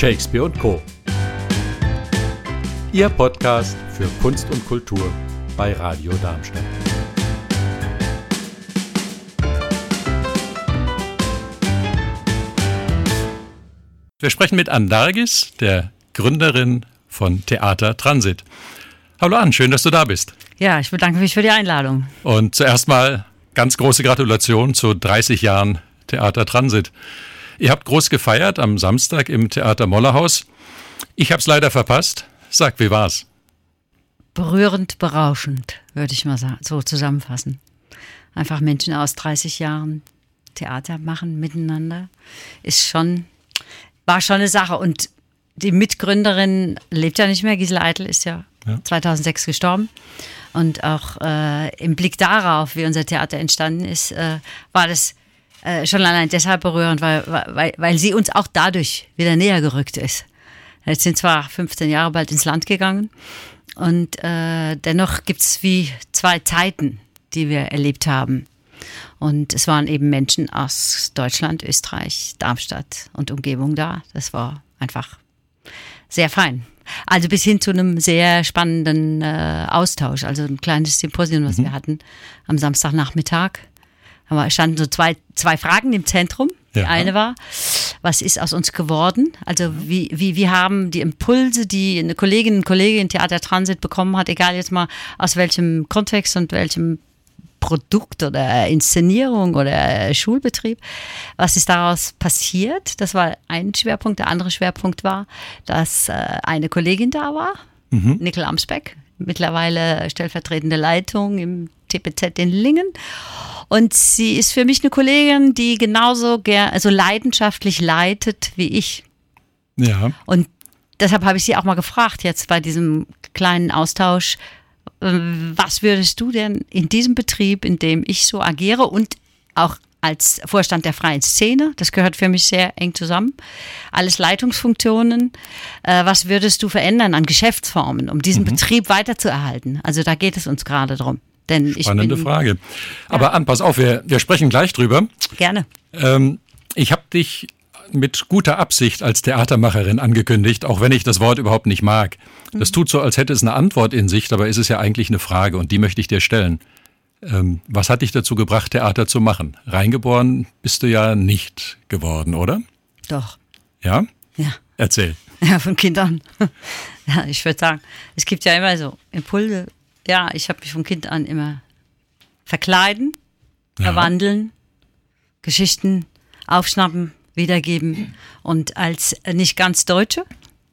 Shakespeare und Co. Ihr Podcast für Kunst und Kultur bei Radio Darmstadt. Wir sprechen mit Andargis, der Gründerin von Theater Transit. Hallo Ann, schön, dass du da bist. Ja, ich bedanke mich für die Einladung. Und zuerst mal ganz große Gratulation zu 30 Jahren Theater Transit. Ihr habt groß gefeiert am Samstag im Theater Mollerhaus. Ich habe es leider verpasst. Sag, wie war's? Berührend, berauschend, würde ich mal so zusammenfassen. Einfach Menschen aus 30 Jahren Theater machen miteinander ist schon, war schon eine Sache. Und die Mitgründerin lebt ja nicht mehr. Gisela Eitel ist ja, ja. 2006 gestorben. Und auch äh, im Blick darauf, wie unser Theater entstanden ist, äh, war das äh, schon allein deshalb berührend, weil, weil, weil sie uns auch dadurch wieder näher gerückt ist. Jetzt sind zwar 15 Jahre bald ins Land gegangen und äh, dennoch gibt es wie zwei Zeiten, die wir erlebt haben. Und es waren eben Menschen aus Deutschland, Österreich, Darmstadt und Umgebung da. Das war einfach sehr fein. Also bis hin zu einem sehr spannenden äh, Austausch, also ein kleines Symposium, was mhm. wir hatten am Samstagnachmittag. Da standen so zwei, zwei Fragen im Zentrum. Die ja. eine war, was ist aus uns geworden? Also wie, wie, wie haben die Impulse, die eine Kollegin und Kollege in Theater Transit bekommen hat, egal jetzt mal aus welchem Kontext und welchem Produkt oder Inszenierung oder Schulbetrieb. Was ist daraus passiert? Das war ein Schwerpunkt. Der andere Schwerpunkt war, dass äh, eine Kollegin da war, mhm. Nickel Amsbeck, mittlerweile stellvertretende Leitung im TPZ in Lingen. Und sie ist für mich eine Kollegin, die genauso gern, also leidenschaftlich leitet wie ich. Ja. Und deshalb habe ich sie auch mal gefragt, jetzt bei diesem kleinen Austausch, ähm, was würdest du denn in diesem Betrieb, in dem ich so agiere und auch als Vorstand der freien Szene, das gehört für mich sehr eng zusammen, alles Leitungsfunktionen, äh, was würdest du verändern an Geschäftsformen, um diesen mhm. Betrieb weiterzuerhalten? Also da geht es uns gerade drum. Denn Spannende bin, Frage. Aber. An, pass auf, wir, wir sprechen gleich drüber. Gerne. Ähm, ich habe dich mit guter Absicht als Theatermacherin angekündigt, auch wenn ich das Wort überhaupt nicht mag. Das mhm. tut so, als hätte es eine Antwort in sich, dabei ist es ja eigentlich eine Frage und die möchte ich dir stellen. Ähm, was hat dich dazu gebracht, Theater zu machen? Reingeboren bist du ja nicht geworden, oder? Doch. Ja? Ja. Erzähl. Ja, von Kindern. Ja, ich würde sagen, es gibt ja immer so Impulse. Ja, ich habe mich von Kind an immer verkleiden, ja. verwandeln, Geschichten aufschnappen, wiedergeben. Und als nicht ganz Deutsche,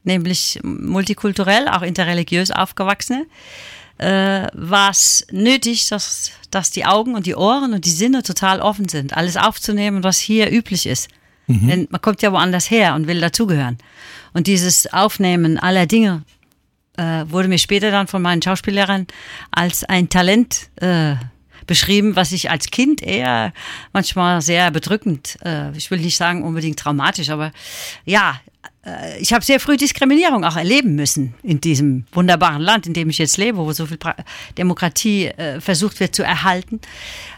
nämlich multikulturell, auch interreligiös aufgewachsene, äh, war es nötig, dass, dass die Augen und die Ohren und die Sinne total offen sind, alles aufzunehmen, was hier üblich ist. Mhm. Denn man kommt ja woanders her und will dazugehören. Und dieses Aufnehmen aller Dinge äh, wurde mir später dann von meinen Schauspiellehrern als ein Talent äh, beschrieben, was ich als Kind eher manchmal sehr bedrückend, äh, ich will nicht sagen unbedingt traumatisch, aber ja, äh, ich habe sehr früh Diskriminierung auch erleben müssen in diesem wunderbaren Land, in dem ich jetzt lebe, wo so viel Demokratie äh, versucht wird zu erhalten.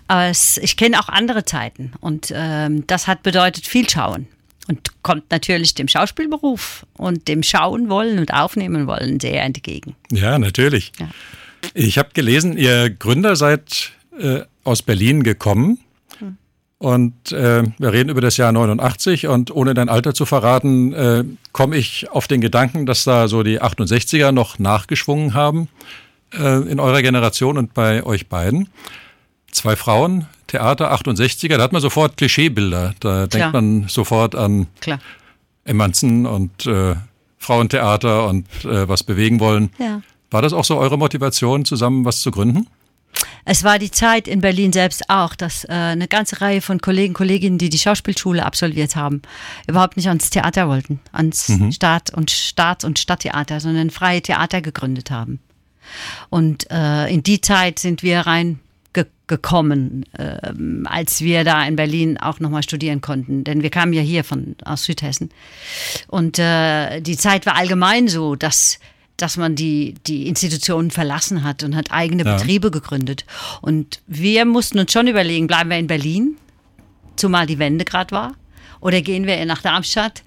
Aber es, ich kenne auch andere Zeiten und ähm, das hat bedeutet viel schauen und kommt natürlich dem Schauspielberuf und dem Schauen wollen und aufnehmen wollen sehr entgegen. Ja, natürlich. Ja. Ich habe gelesen, ihr Gründer seid äh, aus Berlin gekommen. Hm. Und äh, wir reden über das Jahr 89 und ohne dein Alter zu verraten, äh, komme ich auf den Gedanken, dass da so die 68er noch nachgeschwungen haben äh, in eurer Generation und bei euch beiden. Zwei Frauen, Theater 68er, da hat man sofort Klischeebilder. Da Klar. denkt man sofort an Klar. Emanzen und äh, Frauentheater und äh, was bewegen wollen. Ja. War das auch so eure Motivation, zusammen was zu gründen? Es war die Zeit in Berlin selbst auch, dass äh, eine ganze Reihe von Kollegen, Kolleginnen, die die Schauspielschule absolviert haben, überhaupt nicht ans Theater wollten, ans mhm. Staat- und Staats- und Stadttheater, sondern freie Theater gegründet haben. Und äh, in die Zeit sind wir rein ge gekommen, äh, als wir da in Berlin auch nochmal studieren konnten. Denn wir kamen ja hier von aus Südhessen. Und äh, die Zeit war allgemein so, dass dass man die, die Institutionen verlassen hat und hat eigene ja. Betriebe gegründet. Und wir mussten uns schon überlegen, bleiben wir in Berlin, zumal die Wende gerade war, oder gehen wir nach Darmstadt,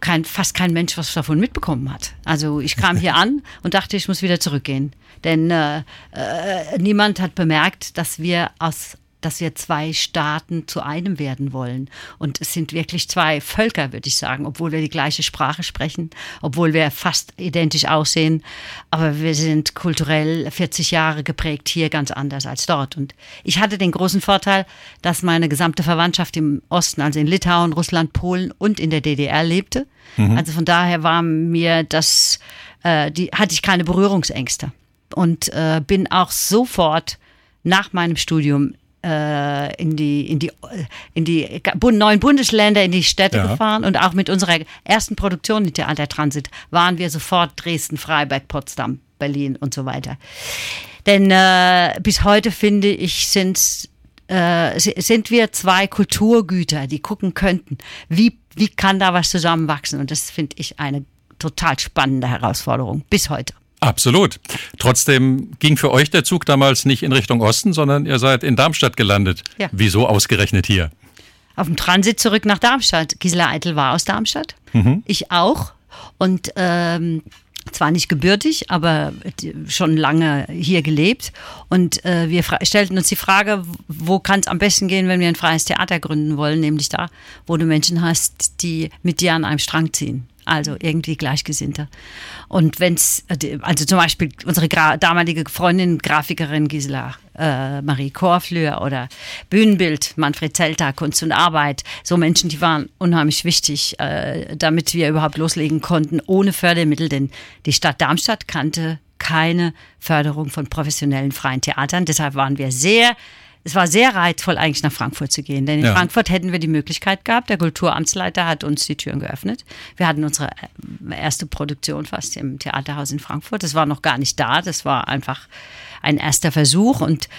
kein, fast kein Mensch was davon mitbekommen hat. Also ich kam hier an und dachte, ich muss wieder zurückgehen. Denn äh, äh, niemand hat bemerkt, dass wir aus dass wir zwei Staaten zu einem werden wollen. Und es sind wirklich zwei Völker, würde ich sagen, obwohl wir die gleiche Sprache sprechen, obwohl wir fast identisch aussehen. Aber wir sind kulturell 40 Jahre geprägt hier ganz anders als dort. Und ich hatte den großen Vorteil, dass meine gesamte Verwandtschaft im Osten, also in Litauen, Russland, Polen und in der DDR lebte. Mhm. Also von daher war mir das, äh, die, hatte ich keine Berührungsängste. Und äh, bin auch sofort nach meinem Studium äh, in die, in die, in die neuen Bundesländer, in die Städte ja. gefahren und auch mit unserer ersten Produktion in Theater Transit waren wir sofort Dresden, Freiberg, Potsdam, Berlin und so weiter. Denn äh, bis heute finde ich, sind äh, sind wir zwei Kulturgüter, die gucken könnten, wie, wie kann da was zusammenwachsen. Und das finde ich eine total spannende Herausforderung bis heute. Absolut. Trotzdem ging für euch der Zug damals nicht in Richtung Osten, sondern ihr seid in Darmstadt gelandet. Ja. Wieso ausgerechnet hier? Auf dem Transit zurück nach Darmstadt. Gisela Eitel war aus Darmstadt. Mhm. Ich auch. Und ähm, zwar nicht gebürtig, aber schon lange hier gelebt. Und äh, wir stellten uns die Frage, wo kann es am besten gehen, wenn wir ein freies Theater gründen wollen, nämlich da, wo du Menschen hast, die mit dir an einem Strang ziehen also irgendwie Gleichgesinnte. Und wenn es, also zum Beispiel unsere Gra damalige Freundin, Grafikerin Gisela äh, Marie Korflür oder Bühnenbild, Manfred Zelter, Kunst und Arbeit, so Menschen, die waren unheimlich wichtig, äh, damit wir überhaupt loslegen konnten, ohne Fördermittel, denn die Stadt Darmstadt kannte keine Förderung von professionellen freien Theatern. Deshalb waren wir sehr es war sehr reizvoll, eigentlich nach Frankfurt zu gehen. Denn in ja. Frankfurt hätten wir die Möglichkeit gehabt. Der Kulturamtsleiter hat uns die Türen geöffnet. Wir hatten unsere äh, erste Produktion fast im Theaterhaus in Frankfurt. Das war noch gar nicht da. Das war einfach ein erster Versuch. Und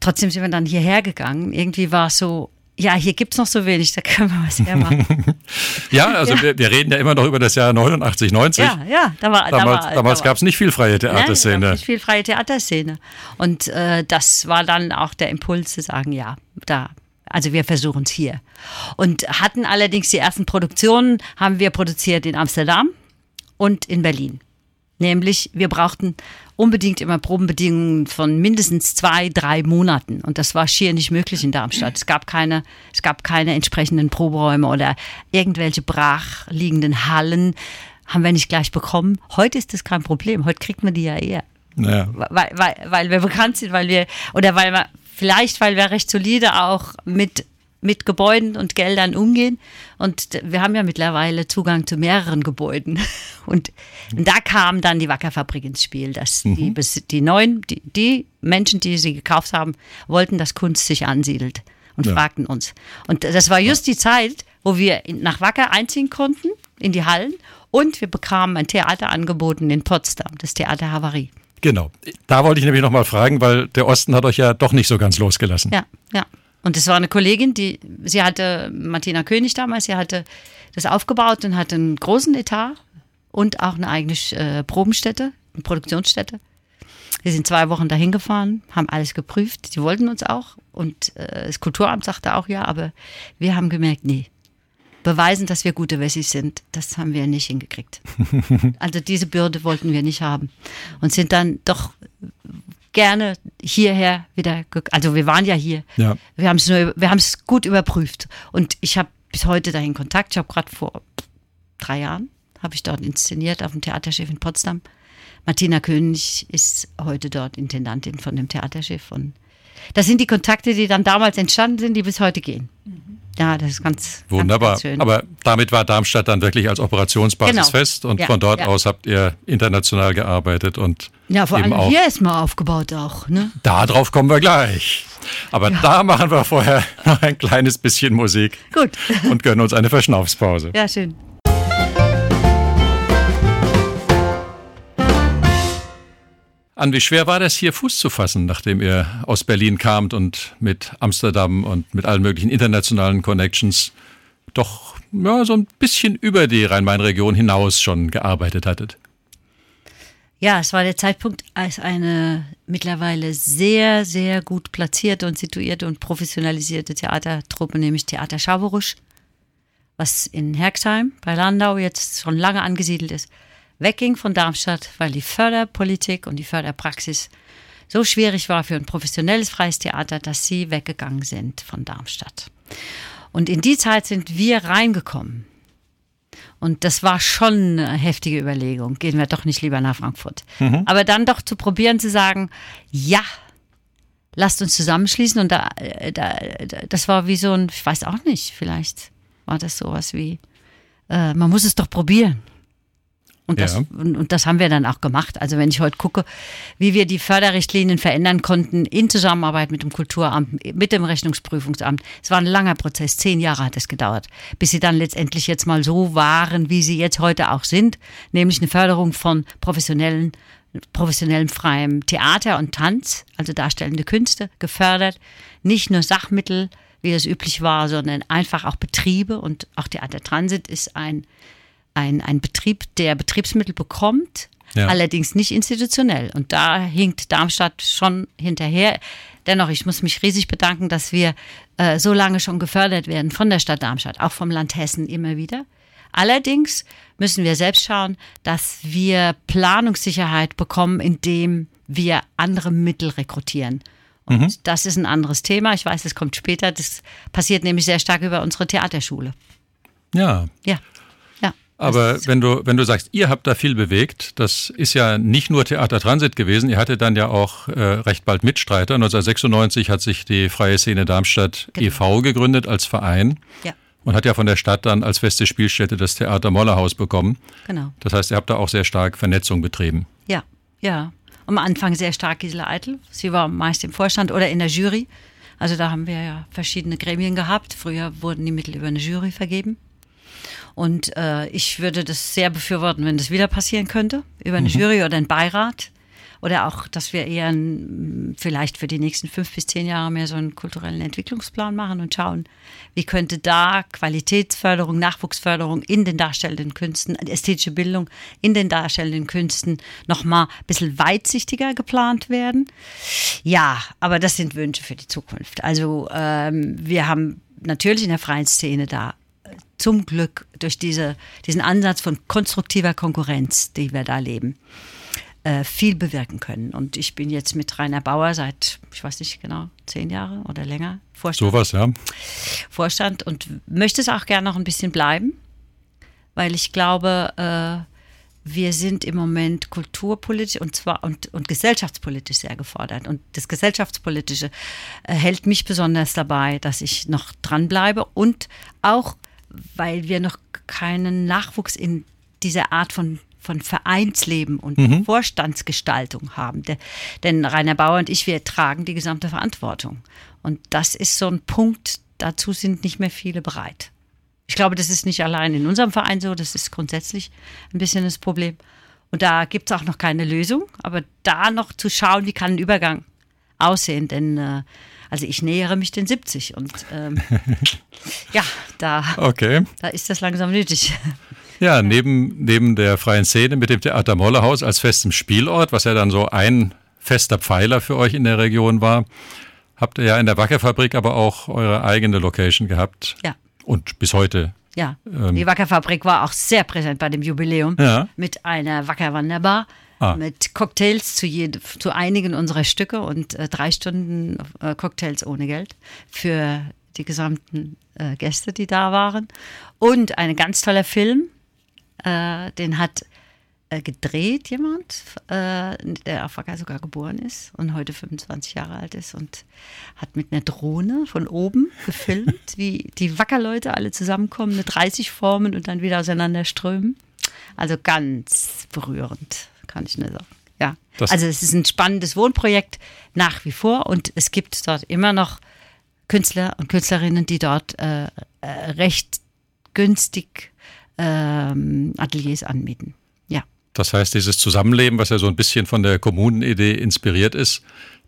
trotzdem sind wir dann hierher gegangen. Irgendwie war es so, ja, hier gibt es noch so wenig, da können wir was hermachen. ja, also ja. Wir, wir, reden ja immer noch über das Jahr 89, 90. Ja, ja, da war, damals, da damals gab es nicht viel freie Theaterszene. Nein, nicht viel freie Theaterszene. Und äh, das war dann auch der Impuls zu sagen, ja, da also wir versuchen es hier. Und hatten allerdings die ersten Produktionen, haben wir produziert in Amsterdam und in Berlin. Nämlich, wir brauchten unbedingt immer Probenbedingungen von mindestens zwei, drei Monaten. Und das war schier nicht möglich in Darmstadt. Es gab keine, es gab keine entsprechenden Proberäume oder irgendwelche brachliegenden Hallen. Haben wir nicht gleich bekommen. Heute ist das kein Problem. Heute kriegt man die ja eher. Naja. Weil, weil, weil wir bekannt sind, weil wir, oder weil wir, vielleicht weil wir recht solide auch mit mit Gebäuden und Geldern umgehen. Und wir haben ja mittlerweile Zugang zu mehreren Gebäuden. Und, da kam dann die Wackerfabrik ins Spiel, dass mhm. die, die neuen, die, die, Menschen, die sie gekauft haben, wollten, dass Kunst sich ansiedelt und ja. fragten uns. Und das war just die Zeit, wo wir nach Wacker einziehen konnten, in die Hallen. Und wir bekamen ein Theater angeboten in Potsdam, das Theater Havarie. Genau. Da wollte ich nämlich nochmal fragen, weil der Osten hat euch ja doch nicht so ganz losgelassen. Ja, ja. Und das war eine Kollegin, die, sie hatte, Martina König damals, sie hatte das aufgebaut und hatte einen großen Etat und auch eine eigene äh, Probenstätte, eine Produktionsstätte. Wir sind zwei Wochen dahin gefahren, haben alles geprüft. Die wollten uns auch und äh, das Kulturamt sagte auch ja, aber wir haben gemerkt, nee, beweisen, dass wir gute Wessis sind, das haben wir nicht hingekriegt. also diese Bürde wollten wir nicht haben und sind dann doch gerne hierher wieder, also wir waren ja hier. Ja. Wir haben es nur, wir haben es gut überprüft und ich habe bis heute dahin Kontakt. Ich habe gerade vor drei Jahren habe ich dort inszeniert auf dem Theaterschiff in Potsdam. Martina König ist heute dort Intendantin von dem Theaterschiff und das sind die Kontakte, die dann damals entstanden sind, die bis heute gehen. Ja, das ist ganz wunderbar. Ganz, ganz Aber damit war Darmstadt dann wirklich als Operationsbasis genau. fest und ja, von dort ja. aus habt ihr international gearbeitet und ja, vor allem hier ist mal aufgebaut auch. Ne? Darauf kommen wir gleich. Aber ja. da machen wir vorher noch ein kleines bisschen Musik. Gut. Und gönnen uns eine Verschnaufspause. Ja, schön. An, wie schwer war das hier Fuß zu fassen, nachdem ihr aus Berlin kamt und mit Amsterdam und mit allen möglichen internationalen Connections doch ja, so ein bisschen über die Rhein-Main-Region hinaus schon gearbeitet hattet? Ja, es war der Zeitpunkt, als eine mittlerweile sehr, sehr gut platzierte und situierte und professionalisierte Theatertruppe, nämlich Theater Schaberusch, was in Herxheim bei Landau jetzt schon lange angesiedelt ist, wegging von Darmstadt, weil die Förderpolitik und die Förderpraxis so schwierig war für ein professionelles freies Theater, dass sie weggegangen sind von Darmstadt. Und in die Zeit sind wir reingekommen. Und das war schon eine heftige Überlegung. Gehen wir doch nicht lieber nach Frankfurt. Mhm. Aber dann doch zu probieren zu sagen, ja, lasst uns zusammenschließen. Und da, äh, da, das war wie so ein, ich weiß auch nicht, vielleicht war das sowas wie, äh, man muss es doch probieren. Und, ja. das, und, und, das haben wir dann auch gemacht. Also wenn ich heute gucke, wie wir die Förderrichtlinien verändern konnten in Zusammenarbeit mit dem Kulturamt, mit dem Rechnungsprüfungsamt. Es war ein langer Prozess, zehn Jahre hat es gedauert, bis sie dann letztendlich jetzt mal so waren, wie sie jetzt heute auch sind, nämlich eine Förderung von professionellen professionellem freiem Theater und Tanz, also darstellende Künste, gefördert. Nicht nur Sachmittel, wie es üblich war, sondern einfach auch Betriebe und auch Theater Transit ist ein ein, ein Betrieb, der Betriebsmittel bekommt, ja. allerdings nicht institutionell. Und da hinkt Darmstadt schon hinterher. Dennoch, ich muss mich riesig bedanken, dass wir äh, so lange schon gefördert werden von der Stadt Darmstadt, auch vom Land Hessen immer wieder. Allerdings müssen wir selbst schauen, dass wir Planungssicherheit bekommen, indem wir andere Mittel rekrutieren. Und mhm. das ist ein anderes Thema. Ich weiß, es kommt später. Das passiert nämlich sehr stark über unsere Theaterschule. Ja. Ja. Aber wenn du, wenn du sagst, ihr habt da viel bewegt, das ist ja nicht nur Theater Transit gewesen, ihr hattet dann ja auch äh, recht bald Mitstreiter. 1996 hat sich die Freie Szene Darmstadt genau. e.V. gegründet als Verein. Ja. Und hat ja von der Stadt dann als feste Spielstätte das Theater Mollerhaus bekommen. Genau. Das heißt, ihr habt da auch sehr stark Vernetzung betrieben. Ja, ja. Am Anfang sehr stark Gisela Eitel. Sie war meist im Vorstand oder in der Jury. Also da haben wir ja verschiedene Gremien gehabt. Früher wurden die Mittel über eine Jury vergeben. Und äh, ich würde das sehr befürworten, wenn das wieder passieren könnte, über eine mhm. Jury oder einen Beirat. Oder auch, dass wir eher ein, vielleicht für die nächsten fünf bis zehn Jahre mehr so einen kulturellen Entwicklungsplan machen und schauen, wie könnte da Qualitätsförderung, Nachwuchsförderung in den darstellenden Künsten, ästhetische Bildung in den darstellenden Künsten nochmal ein bisschen weitsichtiger geplant werden. Ja, aber das sind Wünsche für die Zukunft. Also ähm, wir haben natürlich in der freien Szene da zum Glück durch diese, diesen Ansatz von konstruktiver Konkurrenz, die wir da leben, äh, viel bewirken können. Und ich bin jetzt mit Rainer Bauer seit, ich weiß nicht genau, zehn Jahre oder länger Vorstand. Sowas, ja. Vorstand und möchte es auch gerne noch ein bisschen bleiben, weil ich glaube, äh, wir sind im Moment kulturpolitisch und zwar und, und gesellschaftspolitisch sehr gefordert. Und das Gesellschaftspolitische äh, hält mich besonders dabei, dass ich noch dranbleibe und auch weil wir noch keinen Nachwuchs in dieser Art von von Vereinsleben und mhm. Vorstandsgestaltung haben. De, denn Rainer Bauer und ich, wir tragen die gesamte Verantwortung. Und das ist so ein Punkt, dazu sind nicht mehr viele bereit. Ich glaube, das ist nicht allein in unserem Verein so, das ist grundsätzlich ein bisschen das Problem. Und da gibt es auch noch keine Lösung, aber da noch zu schauen, wie kann ein Übergang aussehen, denn äh, also ich nähere mich den 70 und ähm, ja, da, okay. da ist das langsam nötig. Ja, neben, neben der freien Szene mit dem Theater Mollerhaus als festem Spielort, was ja dann so ein fester Pfeiler für euch in der Region war, habt ihr ja in der Wackerfabrik aber auch eure eigene Location gehabt. Ja. Und bis heute. Ja, ähm, die Wackerfabrik war auch sehr präsent bei dem Jubiläum ja. mit einer Wackerwanderbar ah. mit Cocktails zu, jede, zu einigen unserer Stücke und äh, drei Stunden äh, Cocktails ohne Geld für die gesamten äh, Gäste, die da waren. Und ein ganz toller Film, äh, den hat äh, gedreht jemand, äh, der auf Wacker sogar geboren ist und heute 25 Jahre alt ist und hat mit einer Drohne von oben gefilmt, wie die Wackerleute alle zusammenkommen mit 30 Formen und dann wieder auseinanderströmen. Also ganz berührend kann ich nur sagen. Ja. Das also es ist ein spannendes Wohnprojekt nach wie vor und es gibt dort immer noch Künstler und Künstlerinnen, die dort äh, äh, recht günstig ähm, Ateliers anmieten. Ja. Das heißt, dieses Zusammenleben, was ja so ein bisschen von der Kommunenidee inspiriert ist,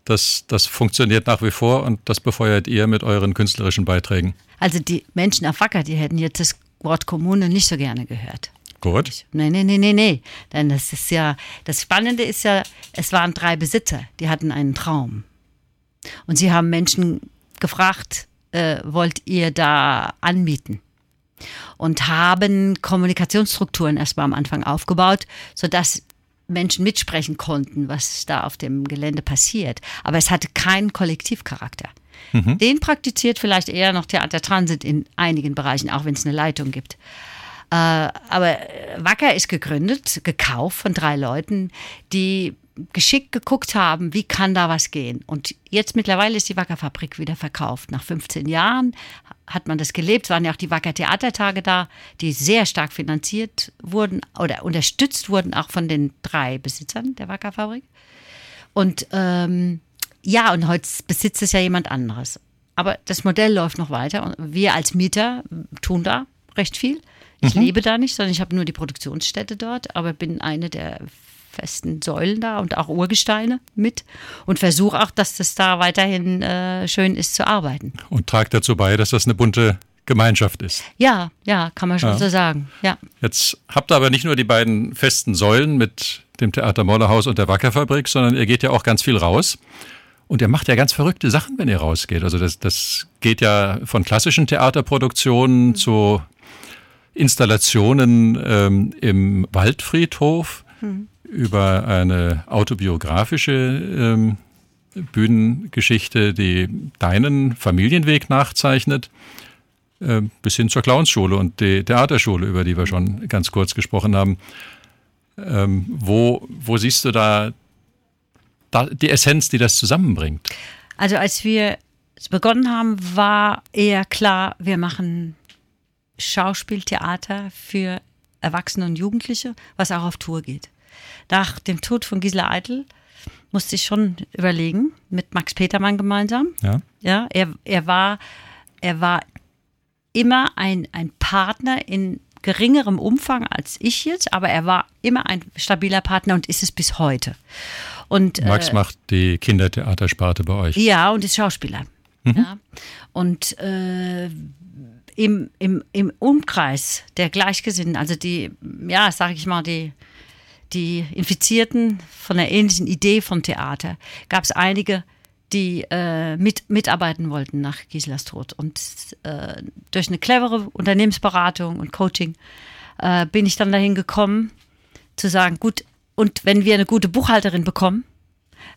das, das funktioniert nach wie vor und das befeuert ihr mit euren künstlerischen Beiträgen. Also die Menschen auf Wacker, die hätten jetzt das Wort Kommune nicht so gerne gehört. Gut. Nee, nee, nee, nee, nee. Denn das ist ja, das Spannende ist ja, es waren drei Besitzer, die hatten einen Traum. Und sie haben Menschen gefragt, äh, wollt ihr da anmieten? und haben Kommunikationsstrukturen erstmal am Anfang aufgebaut, sodass Menschen mitsprechen konnten, was da auf dem Gelände passiert. Aber es hatte keinen Kollektivcharakter. Mhm. Den praktiziert vielleicht eher noch Theater Transit in einigen Bereichen, auch wenn es eine Leitung gibt. Äh, aber Wacker ist gegründet, gekauft von drei Leuten, die geschickt geguckt haben, wie kann da was gehen. Und jetzt mittlerweile ist die Wackerfabrik wieder verkauft. Nach 15 Jahren hat man das gelebt. Es waren ja auch die Wacker Theatertage da, die sehr stark finanziert wurden oder unterstützt wurden, auch von den drei Besitzern der Wackerfabrik. Und ähm, ja, und heute besitzt es ja jemand anderes. Aber das Modell läuft noch weiter und wir als Mieter tun da recht viel. Ich mhm. lebe da nicht, sondern ich habe nur die Produktionsstätte dort, aber bin eine der festen Säulen da und auch Urgesteine mit und versuche auch, dass das da weiterhin äh, schön ist zu arbeiten. Und tragt dazu bei, dass das eine bunte Gemeinschaft ist. Ja, ja, kann man schon ja. so sagen. Ja. Jetzt habt ihr aber nicht nur die beiden festen Säulen mit dem Theater Mollerhaus und der Wackerfabrik, sondern ihr geht ja auch ganz viel raus. Und ihr macht ja ganz verrückte Sachen, wenn ihr rausgeht. Also das, das geht ja von klassischen Theaterproduktionen mhm. zu Installationen ähm, im Waldfriedhof. Mhm über eine autobiografische ähm, Bühnengeschichte, die deinen Familienweg nachzeichnet, äh, bis hin zur Clownsschule und die Theaterschule, über die wir schon ganz kurz gesprochen haben. Ähm, wo, wo siehst du da, da die Essenz, die das zusammenbringt? Also als wir begonnen haben, war eher klar, wir machen Schauspieltheater für Erwachsene und Jugendliche, was auch auf Tour geht nach dem Tod von Gisela Eitel musste ich schon überlegen, mit Max Petermann gemeinsam. Ja. Ja, er, er war, er war immer ein, ein Partner in geringerem Umfang als ich jetzt, aber er war immer ein stabiler Partner und ist es bis heute. Und, Max äh, macht die Kindertheatersparte bei euch. Ja, und ist Schauspieler. Mhm. Ja. Und äh, im, im, im Umkreis der Gleichgesinnten, also die, ja, sage ich mal, die die Infizierten von der ähnlichen Idee von Theater, gab es einige, die äh, mit, mitarbeiten wollten nach Giselas Tod. Und äh, durch eine clevere Unternehmensberatung und Coaching äh, bin ich dann dahin gekommen, zu sagen, gut, und wenn wir eine gute Buchhalterin bekommen,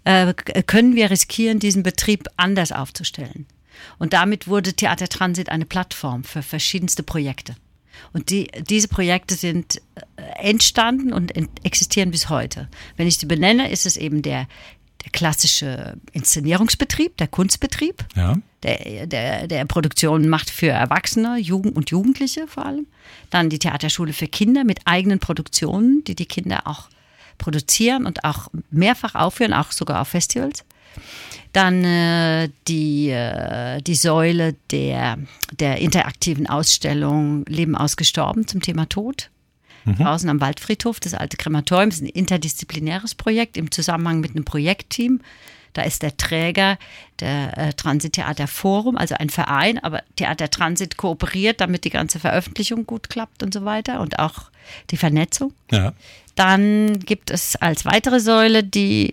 äh, können wir riskieren, diesen Betrieb anders aufzustellen. Und damit wurde Theater Transit eine Plattform für verschiedenste Projekte. Und die, diese Projekte sind äh, entstanden und existieren bis heute. Wenn ich sie benenne, ist es eben der, der klassische Inszenierungsbetrieb, der Kunstbetrieb, ja. der, der, der Produktionen macht für Erwachsene Jugend und Jugendliche vor allem. Dann die Theaterschule für Kinder mit eigenen Produktionen, die die Kinder auch produzieren und auch mehrfach aufführen, auch sogar auf Festivals. Dann äh, die, äh, die Säule der, der interaktiven Ausstellung Leben ausgestorben zum Thema Tod. Mhm. Draußen am Waldfriedhof, das alte Krematorium, ist ein interdisziplinäres Projekt im Zusammenhang mit einem Projektteam. Da ist der Träger der äh, Transittheater Forum, also ein Verein, aber Theater Transit kooperiert, damit die ganze Veröffentlichung gut klappt und so weiter und auch die Vernetzung. Ja. Dann gibt es als weitere Säule die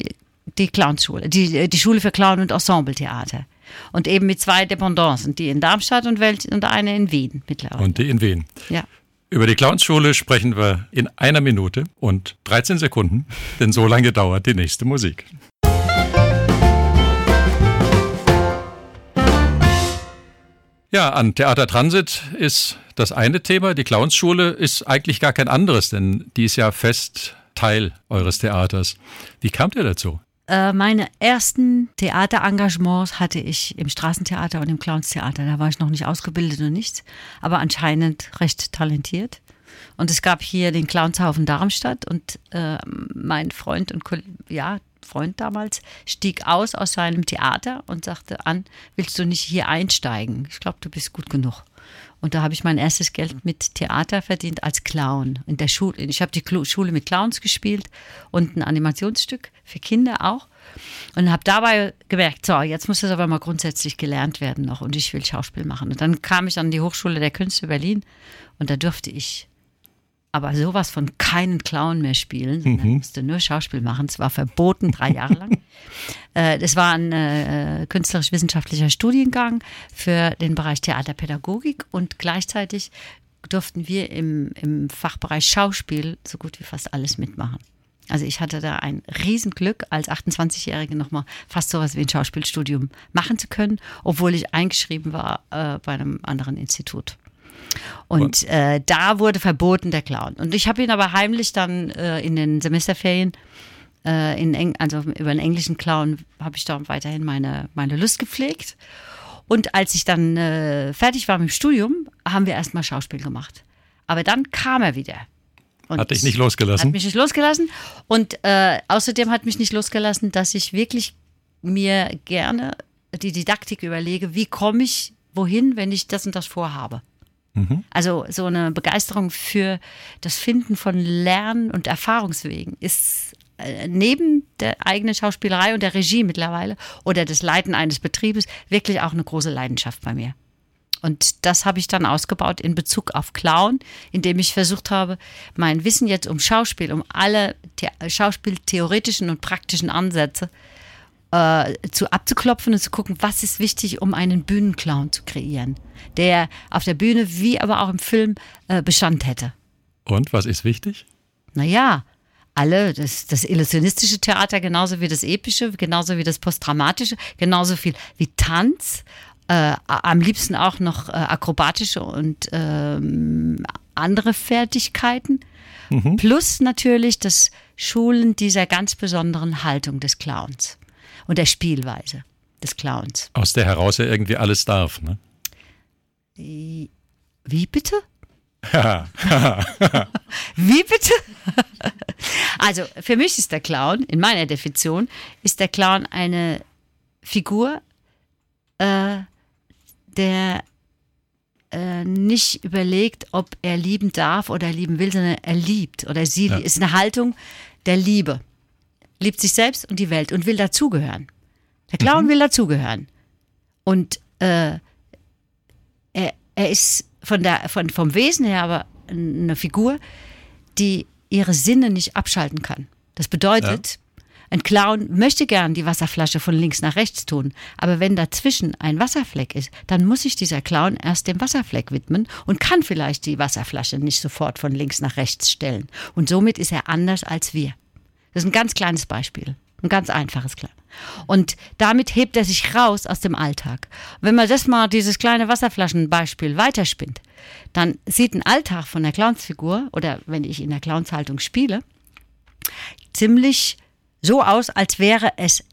die Clownschule, die, die Schule für Clown- und Ensembletheater. Und eben mit zwei Dependancen, die in Darmstadt und, Welt und eine in Wien mittlerweile. Und die in Wien. Ja. Über die Clownsschule sprechen wir in einer Minute und 13 Sekunden, denn so lange dauert die nächste Musik. Ja, an Theater Transit ist das eine Thema. Die Clownsschule ist eigentlich gar kein anderes, denn die ist ja fest Teil eures Theaters. Wie kamt ihr dazu? Äh, meine ersten Theaterengagements hatte ich im Straßentheater und im Clownstheater. Da war ich noch nicht ausgebildet und nichts, aber anscheinend recht talentiert. Und es gab hier den Clownshaufen Darmstadt und äh, mein Freund und ja, Freund damals stieg aus aus seinem Theater und sagte an, willst du nicht hier einsteigen? Ich glaube, du bist gut genug. Und da habe ich mein erstes Geld mit Theater verdient als Clown in der Schule. Ich habe die Schule mit Clowns gespielt und ein Animationsstück für Kinder auch. Und habe dabei gemerkt, so, jetzt muss das aber mal grundsätzlich gelernt werden noch und ich will Schauspiel machen. Und dann kam ich an die Hochschule der Künste Berlin und da durfte ich aber sowas von keinen Clown mehr spielen, sondern mhm. musste nur Schauspiel machen. Es war verboten, drei Jahre lang. äh, das war ein äh, künstlerisch-wissenschaftlicher Studiengang für den Bereich Theaterpädagogik und gleichzeitig durften wir im, im Fachbereich Schauspiel so gut wie fast alles mitmachen. Also ich hatte da ein Riesenglück, als 28-Jährige nochmal fast sowas wie ein Schauspielstudium machen zu können, obwohl ich eingeschrieben war äh, bei einem anderen Institut. Und äh, da wurde verboten der Clown. Und ich habe ihn aber heimlich dann äh, in den Semesterferien, äh, in Eng also über einen englischen Clown, habe ich da weiterhin meine, meine Lust gepflegt. Und als ich dann äh, fertig war mit dem Studium, haben wir erstmal Schauspiel gemacht. Aber dann kam er wieder. Und hat dich nicht losgelassen? Hat mich nicht losgelassen. Und äh, außerdem hat mich nicht losgelassen, dass ich wirklich mir gerne die Didaktik überlege, wie komme ich wohin, wenn ich das und das vorhabe. Mhm. Also so eine Begeisterung für das Finden von Lern- und Erfahrungswegen ist äh, neben der eigenen Schauspielerei und der Regie mittlerweile oder das Leiten eines Betriebes wirklich auch eine große Leidenschaft bei mir. Und das habe ich dann ausgebaut in Bezug auf Clown, indem ich versucht habe, mein Wissen jetzt um Schauspiel, um alle The schauspieltheoretischen und praktischen Ansätze äh, zu abzuklopfen und zu gucken, was ist wichtig, um einen Bühnenclown zu kreieren, der auf der Bühne wie aber auch im Film äh, Bestand hätte. Und was ist wichtig? Naja, alle, das, das illusionistische Theater genauso wie das epische, genauso wie das postdramatische, genauso viel wie Tanz, äh, am liebsten auch noch äh, akrobatische und ähm, andere Fertigkeiten. Mhm. Plus natürlich das Schulen dieser ganz besonderen Haltung des Clowns und der Spielweise des Clowns. Aus der heraus er irgendwie alles darf, ne? Wie bitte? Wie bitte? also für mich ist der Clown, in meiner Definition, ist der Clown eine Figur, äh, der äh, nicht überlegt, ob er lieben darf oder lieben will, sondern er liebt oder sie ja. ist eine Haltung der Liebe. Liebt sich selbst und die Welt und will dazugehören. Der Clown mhm. will dazugehören. Und äh, er, er ist von der, von, vom Wesen her aber eine Figur, die ihre Sinne nicht abschalten kann. Das bedeutet, ja. ein Clown möchte gern die Wasserflasche von links nach rechts tun, aber wenn dazwischen ein Wasserfleck ist, dann muss sich dieser Clown erst dem Wasserfleck widmen und kann vielleicht die Wasserflasche nicht sofort von links nach rechts stellen. Und somit ist er anders als wir. Das ist ein ganz kleines Beispiel. Ein ganz einfaches klar. Und damit hebt er sich raus aus dem Alltag. Wenn man das mal, dieses kleine Wasserflaschenbeispiel weiterspinnt, dann sieht ein Alltag von der Clownsfigur oder wenn ich in der Clownshaltung spiele, ziemlich so aus, als wäre es,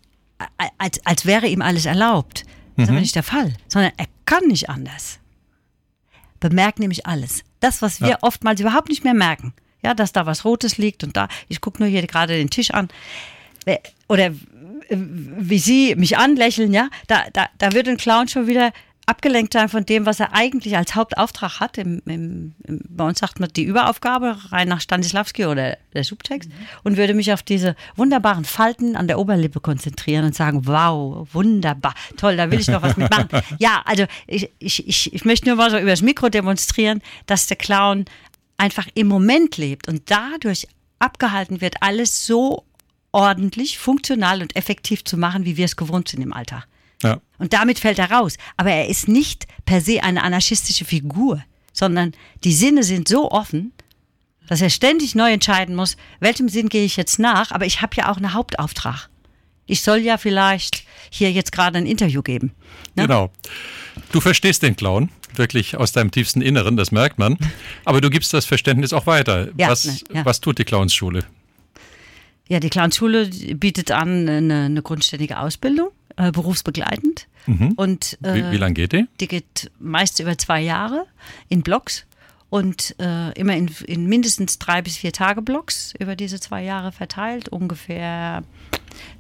als, als wäre ihm alles erlaubt. Das ist aber mhm. nicht der Fall, sondern er kann nicht anders. Bemerkt nämlich alles. Das, was wir ja. oftmals überhaupt nicht mehr merken. Ja, dass da was Rotes liegt und da, ich gucke nur hier gerade den Tisch an oder wie Sie mich anlächeln, ja, da, da, da wird ein Clown schon wieder abgelenkt sein von dem, was er eigentlich als Hauptauftrag hat. Im, im, im, bei uns sagt man die Überaufgabe, rein nach Stanislavski oder der Subtext, mhm. und würde mich auf diese wunderbaren Falten an der Oberlippe konzentrieren und sagen, wow, wunderbar, toll, da will ich noch was mitmachen. ja, also ich, ich, ich, ich möchte nur mal so übers Mikro demonstrieren, dass der Clown einfach im Moment lebt und dadurch abgehalten wird, alles so ordentlich, funktional und effektiv zu machen, wie wir es gewohnt sind im Alltag. Ja. Und damit fällt er raus. Aber er ist nicht per se eine anarchistische Figur, sondern die Sinne sind so offen, dass er ständig neu entscheiden muss, welchem Sinn gehe ich jetzt nach, aber ich habe ja auch einen Hauptauftrag. Ich soll ja vielleicht hier jetzt gerade ein Interview geben. Ne? Genau. Du verstehst den Clown wirklich aus deinem tiefsten Inneren, das merkt man. Aber du gibst das Verständnis auch weiter. Ja, was, ja. was tut die Clownsschule? Ja, die Clownschule bietet an eine, eine grundständige Ausbildung, äh, berufsbegleitend. Mhm. Und, äh, wie, wie lange geht die? Die geht meist über zwei Jahre in Blocks und äh, immer in, in, mindestens drei bis vier Tage Blocks über diese zwei Jahre verteilt, ungefähr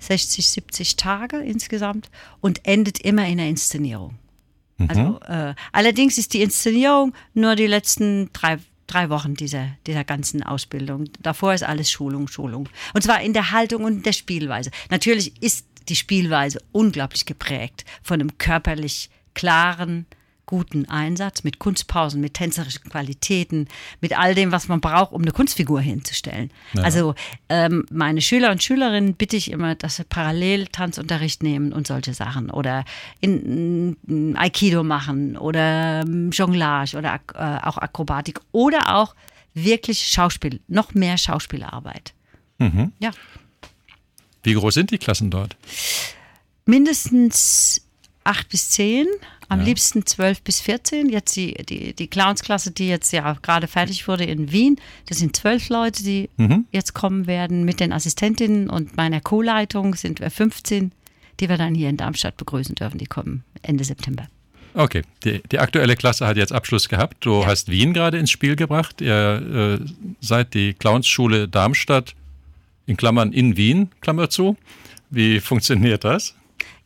60, 70 Tage insgesamt und endet immer in der Inszenierung. Mhm. Also äh, allerdings ist die Inszenierung nur die letzten drei drei Wochen dieser, dieser ganzen Ausbildung. Davor ist alles Schulung, Schulung. Und zwar in der Haltung und der Spielweise. Natürlich ist die Spielweise unglaublich geprägt von einem körperlich klaren, guten Einsatz, mit Kunstpausen, mit tänzerischen Qualitäten, mit all dem, was man braucht, um eine Kunstfigur hinzustellen. Ja. Also ähm, meine Schüler und Schülerinnen bitte ich immer, dass sie parallel Tanzunterricht nehmen und solche Sachen oder in, in Aikido machen oder ähm, Jonglage oder äh, auch Akrobatik oder auch wirklich Schauspiel, noch mehr Schauspielarbeit. Mhm. Ja. Wie groß sind die Klassen dort? Mindestens acht bis zehn, am ja. liebsten zwölf bis vierzehn. Jetzt die, die, die Clowns-Klasse, die jetzt ja gerade fertig wurde in Wien, das sind zwölf Leute, die mhm. jetzt kommen werden. Mit den Assistentinnen und meiner Co-Leitung sind wir 15, die wir dann hier in Darmstadt begrüßen dürfen. Die kommen Ende September. Okay, die, die aktuelle Klasse hat jetzt Abschluss gehabt. Du ja. hast Wien gerade ins Spiel gebracht. Ihr äh, seid die Clownsschule Darmstadt in Klammern in Wien, Klammer zu. Wie funktioniert das?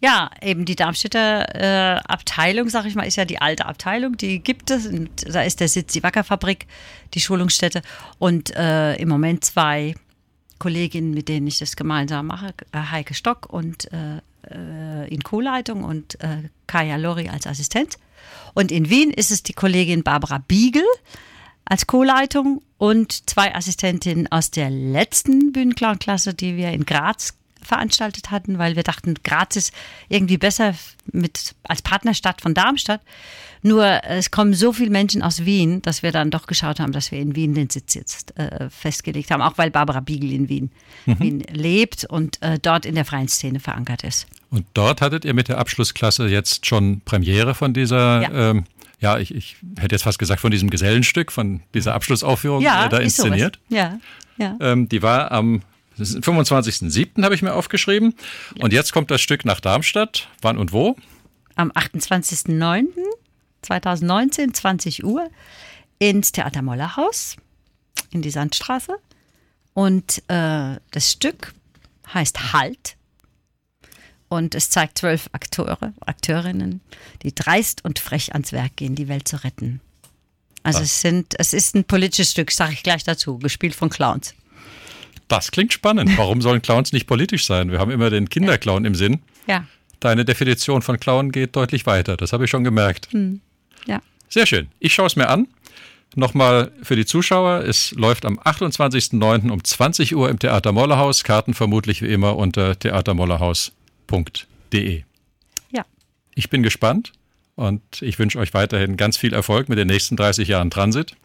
Ja, eben die Darmstädter äh, Abteilung, sag ich mal, ist ja die alte Abteilung, die gibt es. Da ist der Sitz, die Wackerfabrik, die Schulungsstätte. Und äh, im Moment zwei Kolleginnen, mit denen ich das gemeinsam mache, äh, Heike Stock und äh, äh, in Co-Leitung und äh, Kaya Lori als Assistent. Und in Wien ist es die Kollegin Barbara Biegel als Co-Leitung und zwei Assistentinnen aus der letzten Bühnenclown-Klasse, die wir in Graz veranstaltet hatten, weil wir dachten, Graz ist irgendwie besser mit, als Partnerstadt von Darmstadt. Nur es kommen so viele Menschen aus Wien, dass wir dann doch geschaut haben, dass wir in Wien den Sitz jetzt äh, festgelegt haben, auch weil Barbara Biegel in Wien, mhm. Wien lebt und äh, dort in der freien Szene verankert ist. Und dort hattet ihr mit der Abschlussklasse jetzt schon Premiere von dieser ja. ähm, ja, ich, ich, hätte jetzt fast gesagt, von diesem Gesellenstück, von dieser Abschlussaufführung ja, da inszeniert. Ja, ja. Ähm, die war am 25.07. habe ich mir aufgeschrieben. Ja. Und jetzt kommt das Stück nach Darmstadt. Wann und wo? Am 28.09.2019, 20 Uhr, ins Theater Mollerhaus in die Sandstraße. Und äh, das Stück heißt Halt. Und es zeigt zwölf Akteure, Akteurinnen, die dreist und frech ans Werk gehen, die Welt zu retten. Also es, sind, es ist ein politisches Stück, sage ich gleich dazu, gespielt von Clowns. Das klingt spannend. Warum sollen Clowns nicht politisch sein? Wir haben immer den Kinderclown im Sinn. Ja. Deine Definition von Clown geht deutlich weiter. Das habe ich schon gemerkt. Hm. Ja. Sehr schön. Ich schaue es mir an. Nochmal für die Zuschauer, es läuft am 28.09. um 20 Uhr im Theater Mollerhaus. Karten vermutlich wie immer unter theatermollerhaus.de. Ja. Ich bin gespannt und ich wünsche euch weiterhin ganz viel Erfolg mit den nächsten 30 Jahren Transit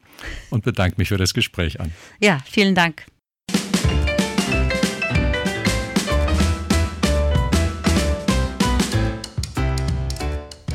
und bedanke mich für das Gespräch an. Ja, vielen Dank.